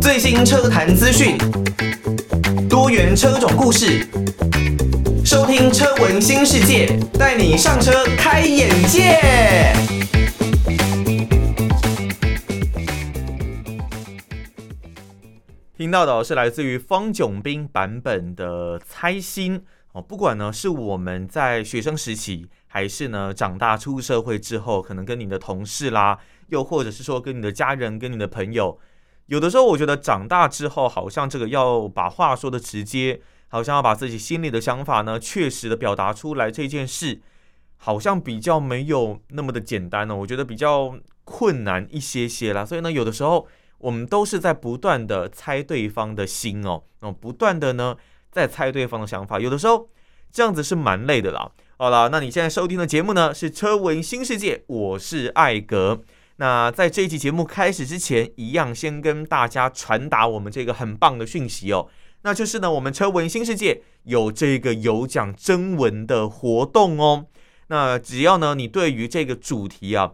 最新车坛资讯，多元车种故事，收听车闻新世界，带你上车开眼界。听到的是来自于方炯斌版本的《猜心》哦，不管呢是我们在学生时期，还是呢长大出社会之后，可能跟你的同事啦，又或者是说跟你的家人、跟你的朋友。有的时候，我觉得长大之后，好像这个要把话说的直接，好像要把自己心里的想法呢，确实的表达出来，这件事好像比较没有那么的简单呢、哦。我觉得比较困难一些些啦。所以呢，有的时候我们都是在不断的猜对方的心哦，哦，不断的呢在猜对方的想法。有的时候这样子是蛮累的啦。好了，那你现在收听的节目呢是《车闻新世界》，我是艾格。那在这一期节目开始之前，一样先跟大家传达我们这个很棒的讯息哦，那就是呢，我们车闻新世界有这个有奖征文的活动哦。那只要呢，你对于这个主题啊，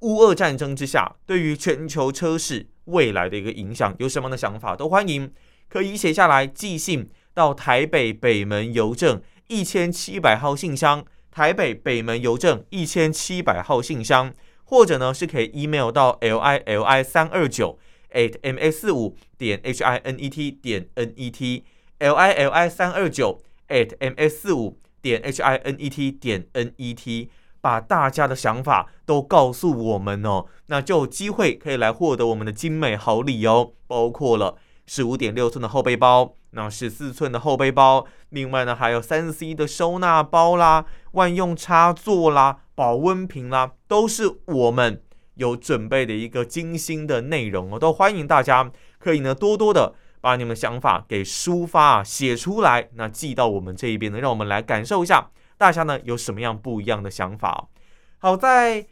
乌俄战争之下，对于全球车市未来的一个影响，有什么样的想法，都欢迎可以写下来寄信到台北北门邮政一千七百号信箱，台北北门邮政一千七百号信箱。或者呢，是可以 email 到 l i l i 三二九 at m s 四五点 h i n e t 点 n e t l i l i 三二九 at m s 四五点 h i n e t 点 n e t，把大家的想法都告诉我们哦，那就有机会可以来获得我们的精美好礼哦，包括了十五点六寸的后背包，那十四寸的后背包，另外呢还有三 C 的收纳包啦，万用插座啦。保温瓶啦，都是我们有准备的一个精心的内容哦，都欢迎大家可以呢多多的把你们的想法给抒发啊，写出来，那寄到我们这一边呢，让我们来感受一下大家呢有什么样不一样的想法。好，在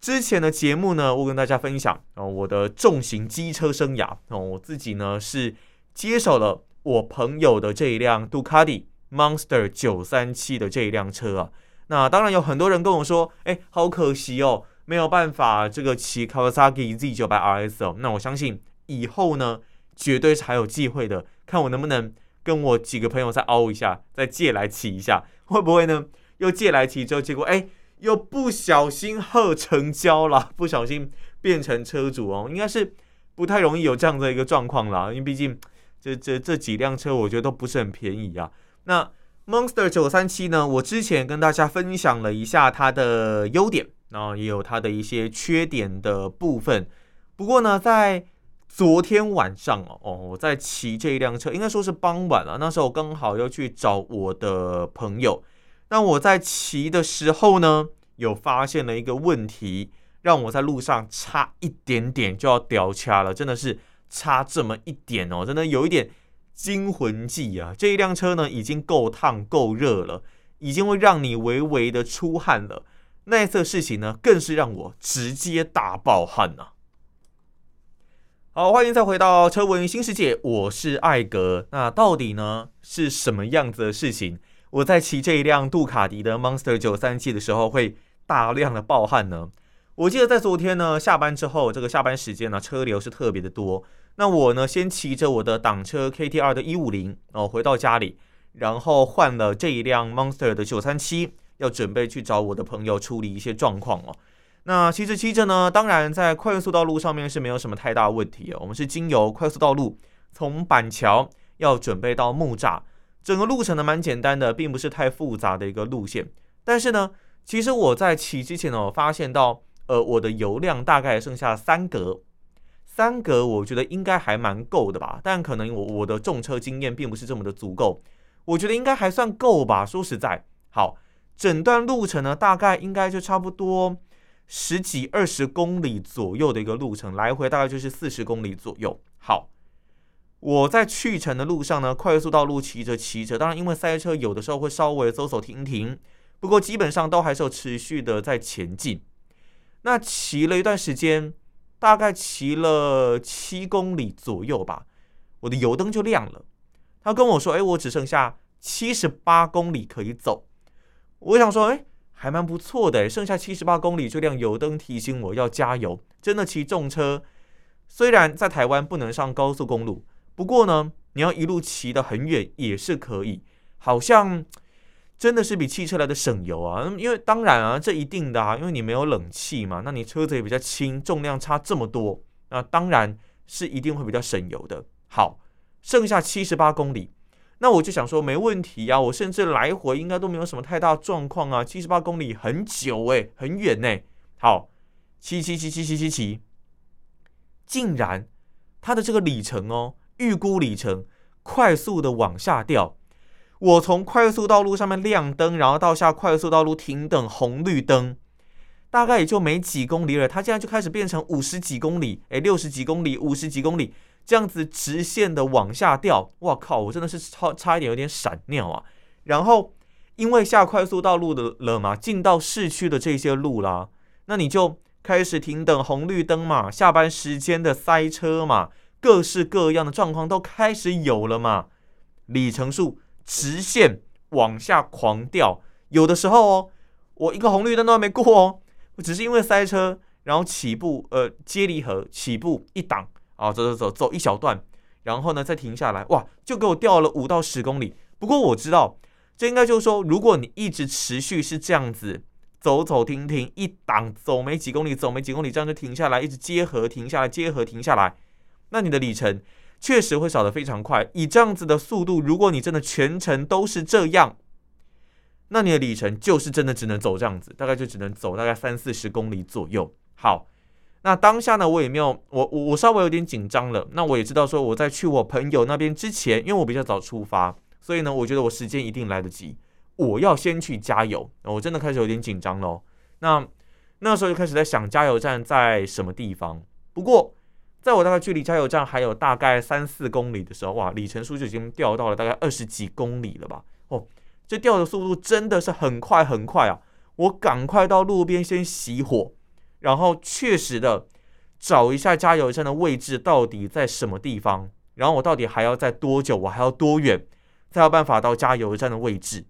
之前的节目呢，我跟大家分享哦，我的重型机车生涯哦，我自己呢是接手了我朋友的这一辆杜卡迪 Monster 九三七的这一辆车啊。那当然有很多人跟我说，哎，好可惜哦，没有办法这个骑 Kawasaki Z900 RS 哦。那我相信以后呢，绝对是还有机会的。看我能不能跟我几个朋友再凹一下，再借来骑一下，会不会呢？又借来骑之后，结果哎，又不小心喝成交了，不小心变成车主哦。应该是不太容易有这样的一个状况啦，因为毕竟这这这几辆车，我觉得都不是很便宜啊。那 Monster 九三七呢，我之前跟大家分享了一下它的优点，然后也有它的一些缺点的部分。不过呢，在昨天晚上哦，我在骑这一辆车，应该说是傍晚了。那时候刚好要去找我的朋友。那我在骑的时候呢，有发现了一个问题，让我在路上差一点点就要掉卡了，真的是差这么一点哦，真的有一点。惊魂记啊！这一辆车呢，已经够烫够热了，已经会让你微微的出汗了。那一次事情呢，更是让我直接大爆汗呐、啊！好，欢迎再回到车闻新世界，我是艾格。那到底呢是什么样子的事情？我在骑这一辆杜卡迪的 Monster 九三七的时候，会大量的爆汗呢？我记得在昨天呢，下班之后，这个下班时间呢，车流是特别的多。那我呢，先骑着我的挡车 KTR 的一五零哦，回到家里，然后换了这一辆 Monster 的九三七，要准备去找我的朋友处理一些状况哦。那骑着骑着呢，当然在快速道路上面是没有什么太大问题哦。我们是经由快速道路，从板桥要准备到木栅，整个路程呢蛮简单的，并不是太复杂的一个路线。但是呢，其实我在骑之前呢，我发现到。呃，我的油量大概剩下三格，三格我觉得应该还蛮够的吧，但可能我我的重车经验并不是这么的足够，我觉得应该还算够吧。说实在，好，整段路程呢，大概应该就差不多十几二十公里左右的一个路程，来回大概就是四十公里左右。好，我在去程的路上呢，快速道路骑着骑着，当然因为塞车，有的时候会稍微走走停停，不过基本上都还是有持续的在前进。那骑了一段时间，大概骑了七公里左右吧，我的油灯就亮了。他跟我说：“哎，我只剩下七十八公里可以走。”我想说：“哎，还蛮不错的，剩下七十八公里就亮油灯提醒我要加油。真的骑重车，虽然在台湾不能上高速公路，不过呢，你要一路骑得很远也是可以。好像真的是比汽车来的省油啊，因为当然啊，这一定的啊，因为你没有冷气嘛，那你车子也比较轻，重量差这么多，那当然是一定会比较省油的。好，剩下七十八公里。那我就想说，没问题呀，我甚至来回应该都没有什么太大状况啊。七十八公里很久诶，很远呢。好，骑骑骑骑骑骑骑，竟然它的这个里程哦，预估里程快速的往下掉。我从快速道路上面亮灯，然后到下快速道路停等红绿灯，大概也就没几公里了，它现在就开始变成五十几公里，诶，六十几公里，五十几公里。这样子直线的往下掉，哇靠！我真的是差差一点有点闪尿啊。然后因为下快速道路的了嘛，进到市区的这些路啦，那你就开始停等红绿灯嘛，下班时间的塞车嘛，各式各样的状况都开始有了嘛。里程数直线往下狂掉，有的时候哦，我一个红绿灯都还没过哦，我只是因为塞车，然后起步呃接离合起步一档。啊，走走走走一小段，然后呢再停下来，哇，就给我掉了五到十公里。不过我知道，这应该就是说，如果你一直持续是这样子走走停停，一档走没几公里，走没几公里，这样就停下来，一直接合停下来，接合停下来，那你的里程确实会少得非常快。以这样子的速度，如果你真的全程都是这样，那你的里程就是真的只能走这样子，大概就只能走大概三四十公里左右。好。那当下呢，我也没有，我我我稍微有点紧张了。那我也知道说，我在去我朋友那边之前，因为我比较早出发，所以呢，我觉得我时间一定来得及。我要先去加油，我真的开始有点紧张喽。那那时候就开始在想加油站在什么地方。不过，在我大概距离加油站还有大概三四公里的时候，哇，里程数就已经掉到了大概二十几公里了吧？哦，这掉的速度真的是很快很快啊！我赶快到路边先熄火。然后确实的找一下加油站的位置到底在什么地方，然后我到底还要在多久，我还要多远才有办法到加油站的位置？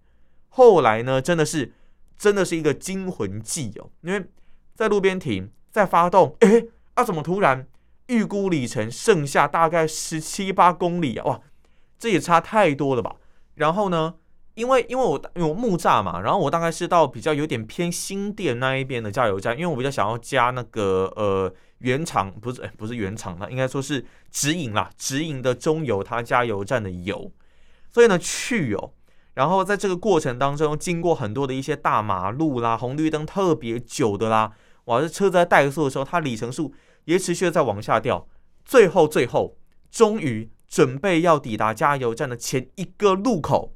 后来呢，真的是真的是一个惊魂记哦，因为在路边停，在发动，诶，啊，怎么突然预估里程剩下大概十七八公里啊？哇，这也差太多了吧？然后呢？因为因为我因为我木栅嘛，然后我大概是到比较有点偏新店那一边的加油站，因为我比较想要加那个呃原厂不是不是原厂的，应该说是直营啦，直营的中油它加油站的油，所以呢去哦，然后在这个过程当中经过很多的一些大马路啦，红绿灯特别久的啦，哇，这车在怠速的时候，它里程数也持续的在往下掉，最后最后终于准备要抵达加油站的前一个路口。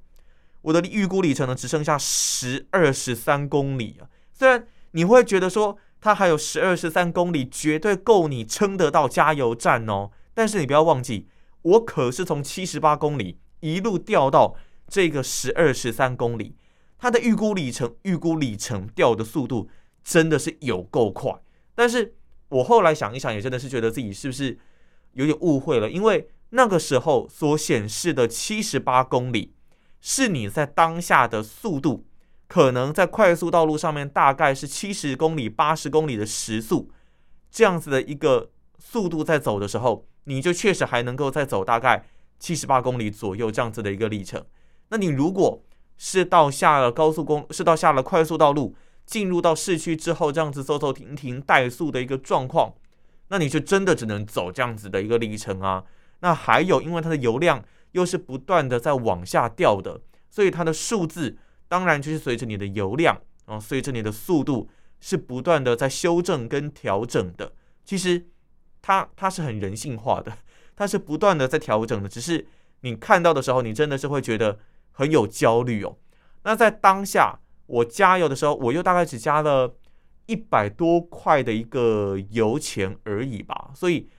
我的预估里程呢，只剩下十二十三公里啊。虽然你会觉得说它还有十二十三公里，绝对够你撑得到加油站哦。但是你不要忘记，我可是从七十八公里一路掉到这个十二十三公里，它的预估里程、预估里程掉的速度真的是有够快。但是我后来想一想，也真的是觉得自己是不是有点误会了，因为那个时候所显示的七十八公里。是你在当下的速度，可能在快速道路上面大概是七十公里、八十公里的时速，这样子的一个速度在走的时候，你就确实还能够再走大概七十八公里左右这样子的一个里程。那你如果是到下了高速公，是到下了快速道路，进入到市区之后，这样子走走停停怠速的一个状况，那你就真的只能走这样子的一个里程啊。那还有，因为它的油量。又是不断的在往下掉的，所以它的数字当然就是随着你的油量，然后随着你的速度是不断的在修正跟调整的。其实它它是很人性化的，它是不断的在调整的。只是你看到的时候，你真的是会觉得很有焦虑哦。那在当下我加油的时候，我又大概只加了一百多块的一个油钱而已吧，所以。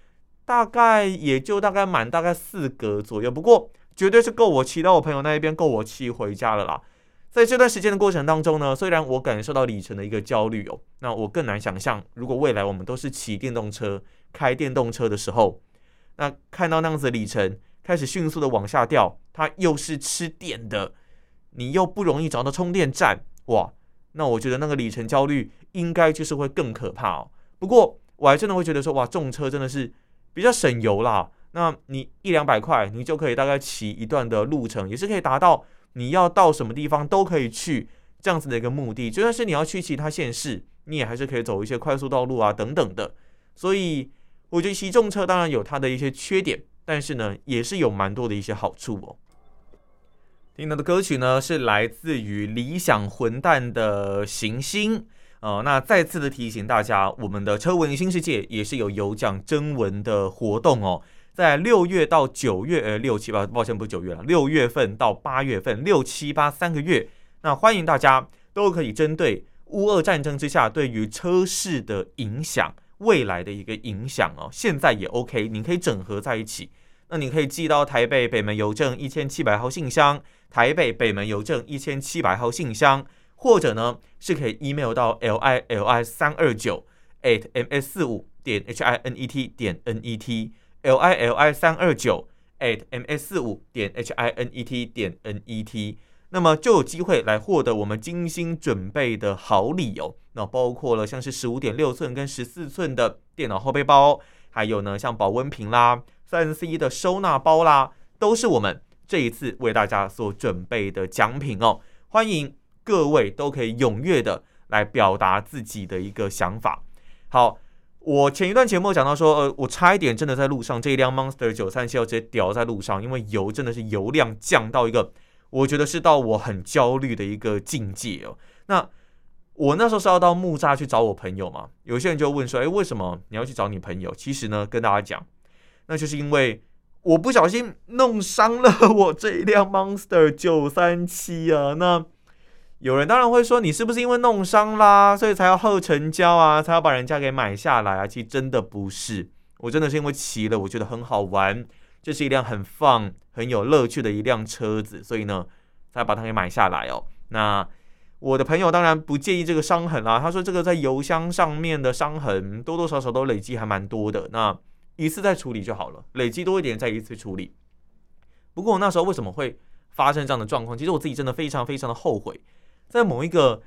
大概也就大概满大概四格左右，不过绝对是够我骑到我朋友那一边，够我骑回家了啦。在这段时间的过程当中呢，虽然我感受到里程的一个焦虑哦，那我更难想象，如果未来我们都是骑电动车、开电动车的时候，那看到那样子的里程开始迅速的往下掉，它又是吃电的，你又不容易找到充电站，哇，那我觉得那个里程焦虑应该就是会更可怕哦。不过我还真的会觉得说，哇，重车真的是比较省油啦。那你一两百块，你就可以大概骑一段的路程，也是可以达到你要到什么地方都可以去这样子的一个目的。就算是你要去其他县市，你也还是可以走一些快速道路啊等等的。所以我觉得骑重车当然有它的一些缺点，但是呢，也是有蛮多的一些好处哦。听到的歌曲呢，是来自于理想混蛋的行星。呃，那再次的提醒大家，我们的车文新世界也是有有奖征文的活动哦。在六月到九月，呃，六七八，抱歉不是九月了，六月份到八月份，六七八三个月，那欢迎大家都可以针对乌俄战争之下对于车市的影响，未来的一个影响哦，现在也 OK，你可以整合在一起，那你可以寄到台北北门邮政一千七百号信箱，台北北门邮政一千七百号信箱，或者呢是可以 email 到 l i l i 三二九 at m s 四五点 h i n e t 点 n e t。l i l i 三二九 at m s 四五点 h i n e t 点 n e t，那么就有机会来获得我们精心准备的好礼哦。那包括了像是十五点六寸跟十四寸的电脑后背包，还有呢像保温瓶啦、三 C 的收纳包啦，都是我们这一次为大家所准备的奖品哦。欢迎各位都可以踊跃的来表达自己的一个想法。好。我前一段节目讲到说，呃，我差一点真的在路上，这一辆 Monster 九三七要直接掉在路上，因为油真的是油量降到一个，我觉得是到我很焦虑的一个境界哦。那我那时候是要到木栅去找我朋友嘛，有些人就问说，诶，为什么你要去找你朋友？其实呢，跟大家讲，那就是因为我不小心弄伤了 我这一辆 Monster 九三七啊，那。有人当然会说，你是不是因为弄伤啦，所以才要后成交啊，才要把人家给买下来啊？其实真的不是，我真的是因为骑了，我觉得很好玩，这是一辆很 fun、很有乐趣的一辆车子，所以呢，才把它给买下来哦。那我的朋友当然不介意这个伤痕啦，他说这个在油箱上面的伤痕多多少少都累积还蛮多的，那一次再处理就好了，累积多一点再一次处理。不过我那时候为什么会发生这样的状况？其实我自己真的非常非常的后悔。在某一个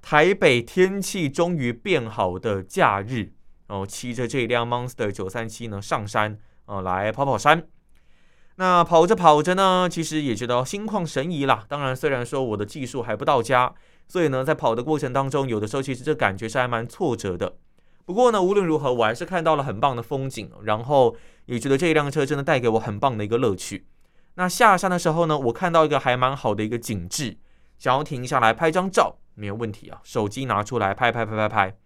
台北天气终于变好的假日，然后，骑着这辆 Monster 九三七呢上山，呃，来跑跑山。那跑着跑着呢，其实也觉得心旷神怡啦。当然，虽然说我的技术还不到家，所以呢，在跑的过程当中，有的时候其实这感觉是还蛮挫折的。不过呢，无论如何，我还是看到了很棒的风景，然后也觉得这一辆车真的带给我很棒的一个乐趣。那下山的时候呢，我看到一个还蛮好的一个景致。想要停下来拍张照，没有问题啊，手机拿出来拍拍拍拍拍。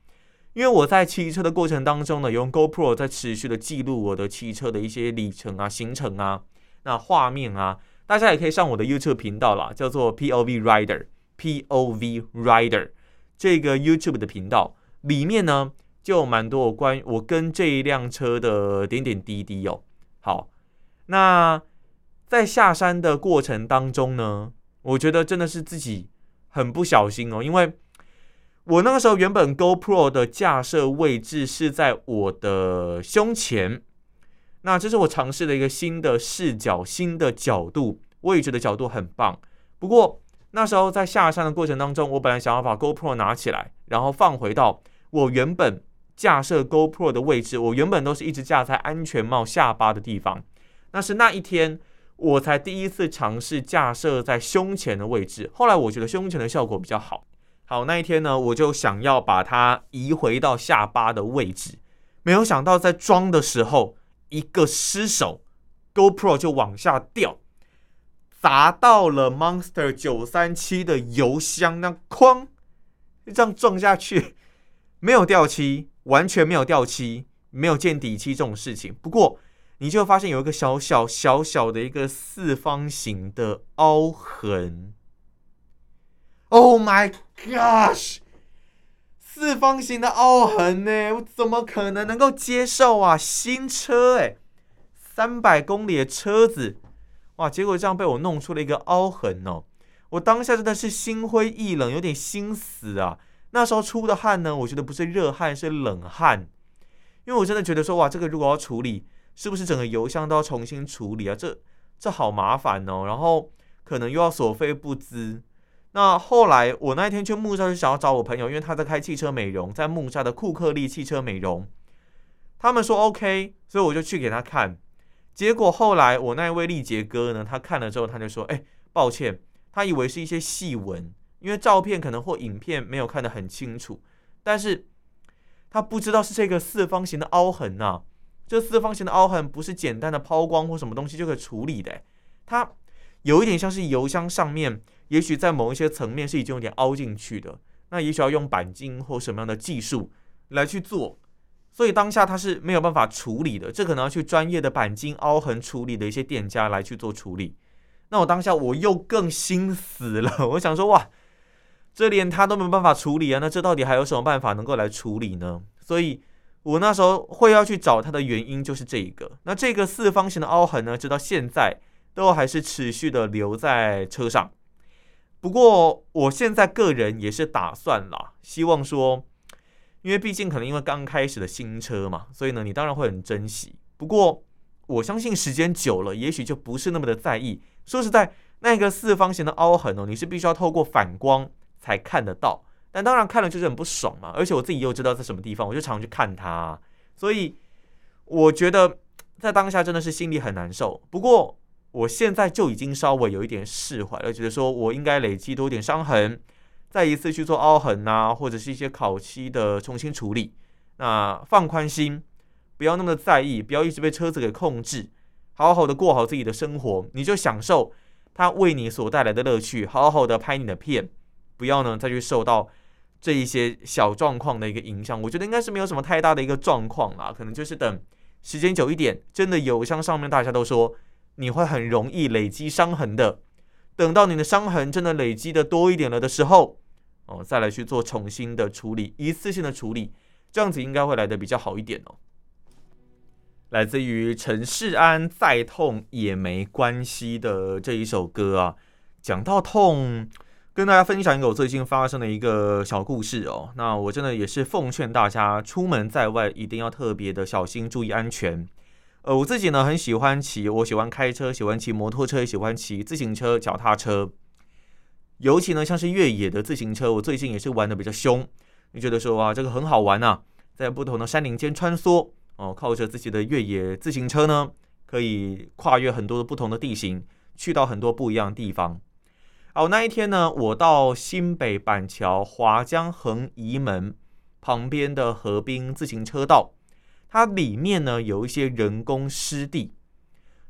因为我在骑车的过程当中呢，用 GoPro 在持续的记录我的骑车的一些里程啊、行程啊、那画面啊。大家也可以上我的 YouTube 频道啦，叫做 POV Rider，POV Rider 这个 YouTube 的频道里面呢，就有蛮多关于我跟这一辆车的点点滴滴哦。好，那在下山的过程当中呢，我觉得真的是自己很不小心哦，因为我那个时候原本 GoPro 的架设位置是在我的胸前，那这是我尝试的一个新的视角、新的角度，位置的角度很棒。不过那时候在下山的过程当中，我本来想要把 GoPro 拿起来，然后放回到我原本架设 GoPro 的位置，我原本都是一直架在安全帽下巴的地方，那是那一天。我才第一次尝试架设在胸前的位置，后来我觉得胸前的效果比较好。好，那一天呢，我就想要把它移回到下巴的位置，没有想到在装的时候一个失手，GoPro 就往下掉，砸到了 Monster 九三七的油箱，那哐，这样撞下去，没有掉漆，完全没有掉漆，没有见底漆这种事情。不过。你就发现有一个小小小小的一个四方形的凹痕。Oh my gosh！四方形的凹痕呢？我怎么可能能够接受啊？新车诶，三百公里的车子，哇！结果这样被我弄出了一个凹痕哦。我当下真的是心灰意冷，有点心死啊。那时候出的汗呢，我觉得不是热汗，是冷汗，因为我真的觉得说，哇，这个如果要处理。是不是整个油箱都要重新处理啊？这这好麻烦哦，然后可能又要所费不貲。那后来我那一天去木栅是想要找我朋友，因为他在开汽车美容，在木栅的库克利汽车美容，他们说 OK，所以我就去给他看。结果后来我那一位力杰哥呢，他看了之后他就说：“哎，抱歉，他以为是一些细纹，因为照片可能或影片没有看得很清楚，但是他不知道是这个四方形的凹痕呐、这四方形的凹痕不是简单的抛光或什么东西就可以处理的，它有一点像是油箱上面。”也许在某一些层面是已经有点凹进去的，那也许要用钣金或什么样的技术来去做，所以当下它是没有办法处理的，这可能要去专业的钣金凹痕处理的一些店家来去做处理。那我当下我又更心死了，我想说哇，这连他都没有办法处理啊，那这到底还有什么办法能够来处理呢？所以我那时候会要去找他的原因就是这一个。那这个四方形的凹痕呢，直到现在都还是持续的留在车上。不过，我现在个人也是打算啦，希望说，因为毕竟可能因为刚开始的新车嘛，所以呢，你当然会很珍惜。不过，我相信时间久了，也许就不是那么的在意。说实在，那个四方形的凹痕哦，你是必须要透过反光才看得到，但当然看了就是很不爽嘛。而且我自己又知道在什么地方，我就常去看它，所以我觉得在当下真的是心里很难受。不过，我现在就已经稍微有一点释怀了，觉得说我应该累积多点伤痕，再一次去做凹痕啊，或者是一些烤漆的重新处理。那放宽心，不要那么在意，不要一直被车子给控制，好好的过好自己的生活，你就享受它为你所带来的乐趣，好好的拍你的片，不要呢再去受到这一些小状况的一个影响。我觉得应该是没有什么太大的一个状况啦，可能就是等时间久一点，真的油箱上面大家都说。你会很容易累积伤痕的，等到你的伤痕真的累积的多一点了的时候，哦，再来去做重新的处理，一次性的处理，这样子应该会来的比较好一点哦。来自于陈世安，再痛也没关系的这一首歌啊，讲到痛，跟大家分享一个我最近发生的一个小故事哦。那我真的也是奉劝大家，出门在外一定要特别的小心，注意安全。呃，我自己呢很喜欢骑，我喜欢开车，喜欢骑摩托车，也喜欢骑自行车、脚踏车。尤其呢，像是越野的自行车，我最近也是玩的比较凶。你觉得说哇，这个很好玩呐、在不同的山林间穿梭哦，靠着自己的越野自行车呢，可以跨越很多的不同的地形，去到很多不一样的地方。好，那一天呢，我到新北板桥华江横移门旁边的河滨自行车道。它里面呢有一些人工湿地，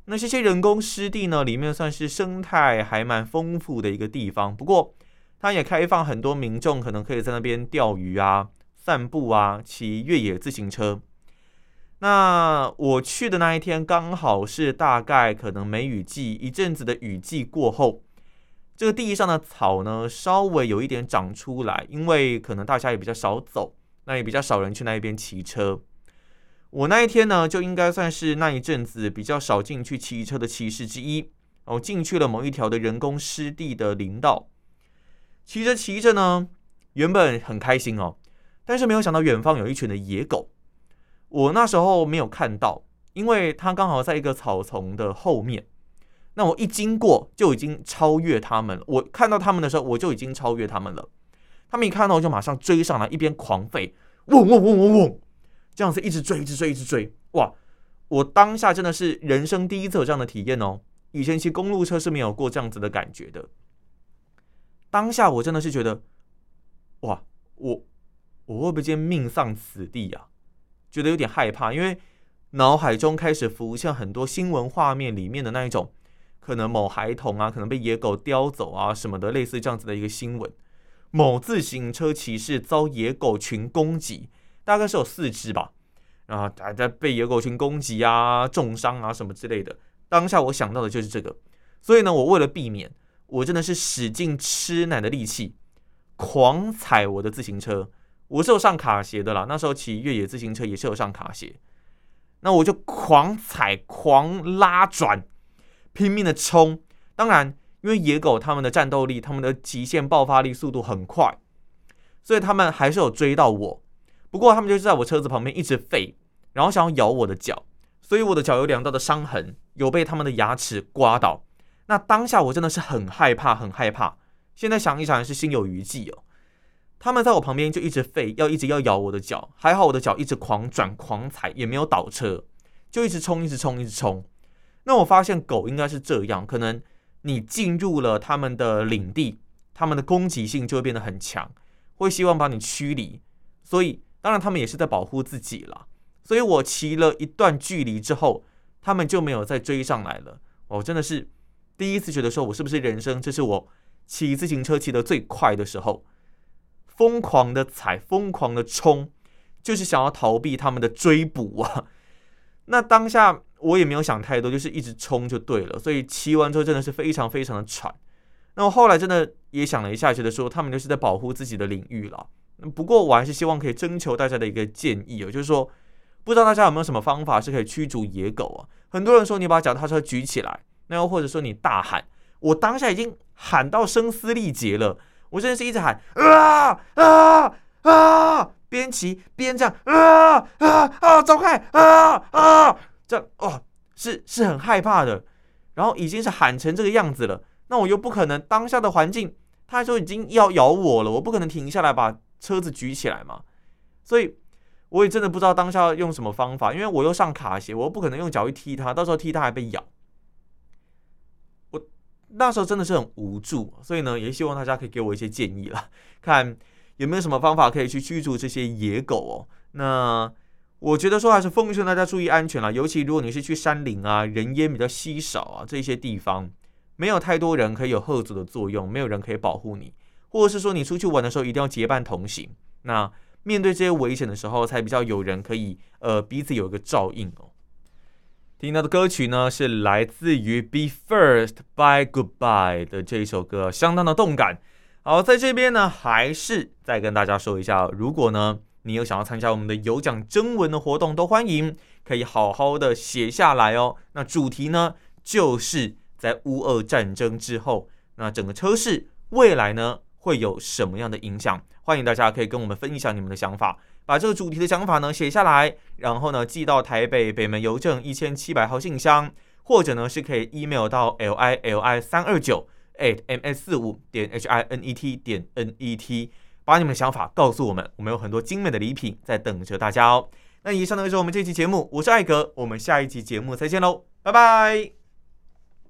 那这些人工湿地呢，里面算是生态还蛮丰富的一个地方。不过，它也开放很多民众可能可以在那边钓鱼啊、散步啊、骑越野自行车。那我去的那一天刚好是大概可能梅雨季一阵子的雨季过后，这个地上的草呢稍微有一点长出来，因为可能大家也比较少走，那也比较少人去那一边骑车。我那一天呢，就应该算是那一阵子比较少进去骑车的骑士之一。我进去了某一条的人工湿地的林道，骑着骑着呢，原本很开心哦，但是没有想到远方有一群的野狗。我那时候没有看到，因为它刚好在一个草丛的后面。那我一经过就已经超越他们了。我看到他们的时候，我就已经超越他们了。他们一看到我就马上追上来，一边狂吠，嗡嗡嗡嗡嗡。这样子一直追，一直追，一直追，哇！我当下真的是人生第一次有这样的体验哦。以前骑公路车是没有过这样子的感觉的。当下我真的是觉得，哇！我我会不会今天命丧此地啊？觉得有点害怕，因为脑海中开始浮现很多新闻画面里面的那一种，可能某孩童啊，可能被野狗叼走啊什么的，类似这样子的一个新闻。某自行车骑士遭野狗群攻击。大概是有四只吧，然后还在被野狗群攻击啊、重伤啊什么之类的。当下我想到的就是这个，所以呢，我为了避免，我真的是使劲吃奶的力气，狂踩我的自行车。我是有上卡鞋的啦，那时候骑越野自行车也是有上卡鞋。那我就狂踩、狂拉转，拼命的冲。当然，因为野狗它们的战斗力、它们的极限爆发力、速度很快，所以他们还是有追到我。不过他们就是在我车子旁边一直吠，然后想要咬我的脚，所以我的脚有两道的伤痕，有被他们的牙齿刮到。那当下我真的是很害怕，很害怕，现在想一想是心有余悸哦。他们在我旁边就一直吠，要一直要咬我的脚，还好我的脚一直狂转狂踩，也没有倒车，就一直冲，一直冲，一直冲。那我发现狗应该是这样，可能你进入了他们的领地，他们的攻击性就会变得很强，会希望把你驱离。所以当然他们也是在保护自己了。所以我骑了一段距离之后，他们就没有再追上来了。我真的是第一次觉得说，我是不是人生这是我骑自行车骑得最快的时候，疯狂的踩，疯狂的冲，就是想要逃避他们的追捕啊。那当下我也没有想太多，就是一直冲就对了。所以骑完之后真的是非常非常的喘。那我后来真的也想了一下，觉得说他们就是在保护自己的领域了。不过我还是希望可以征求大家的一个建议哦，就是说。不知道大家有没有什么方法是可以驱逐野狗啊？很多人说你把脚踏车举起来，那又或者说你大喊，我当下已经喊到声嘶力竭了，我真的是一直喊啊啊啊，边骑边这样啊啊啊，走开啊啊，这哦，是是很害怕的，然后已经是喊成这个样子了，那我又不可能当下的环境，他就已经要咬我了，我不可能停下来把车子举起来嘛，所以。我也真的不知道当下用什么方法，因为我又上卡鞋，我又不可能用脚去踢它，到时候踢它还被咬。我那时候真的是很无助，所以呢，也希望大家可以给我一些建议了，看有没有什么方法可以去驱逐这些野狗哦。那我觉得说还是奉劝大家注意安全啦，尤其如果你是去山林啊，人烟比较稀少啊，这些地方没有太多人可以有吓阻的作用，没有人可以保护你，或者是说你出去玩的时候一定要结伴同行。那面对这些危险的时候，才比较有人可以呃彼此有一个照应哦。听到的歌曲呢，是来自于 Be First by Goodbye 的这一首歌，相当的动感。好，在这边呢，还是再跟大家说一下，如果呢你有想要参加我们的有奖征文的活动，都欢迎可以好好的写下来哦。那主题呢，就是在乌俄战争之后，那整个车市未来呢会有什么样的影响？欢迎大家可以跟我们分享你们的想法，把这个主题的想法呢写下来，然后呢寄到台北北门邮政一千七百号信箱，或者呢是可以 email 到 l i l i 三二九 at m s 四五点 h i n e t 点 n e t，把你们的想法告诉我们，我们有很多精美的礼品在等着大家哦。那以上呢就是我们这期节目，我是艾格，我们下一期节目再见喽，拜拜。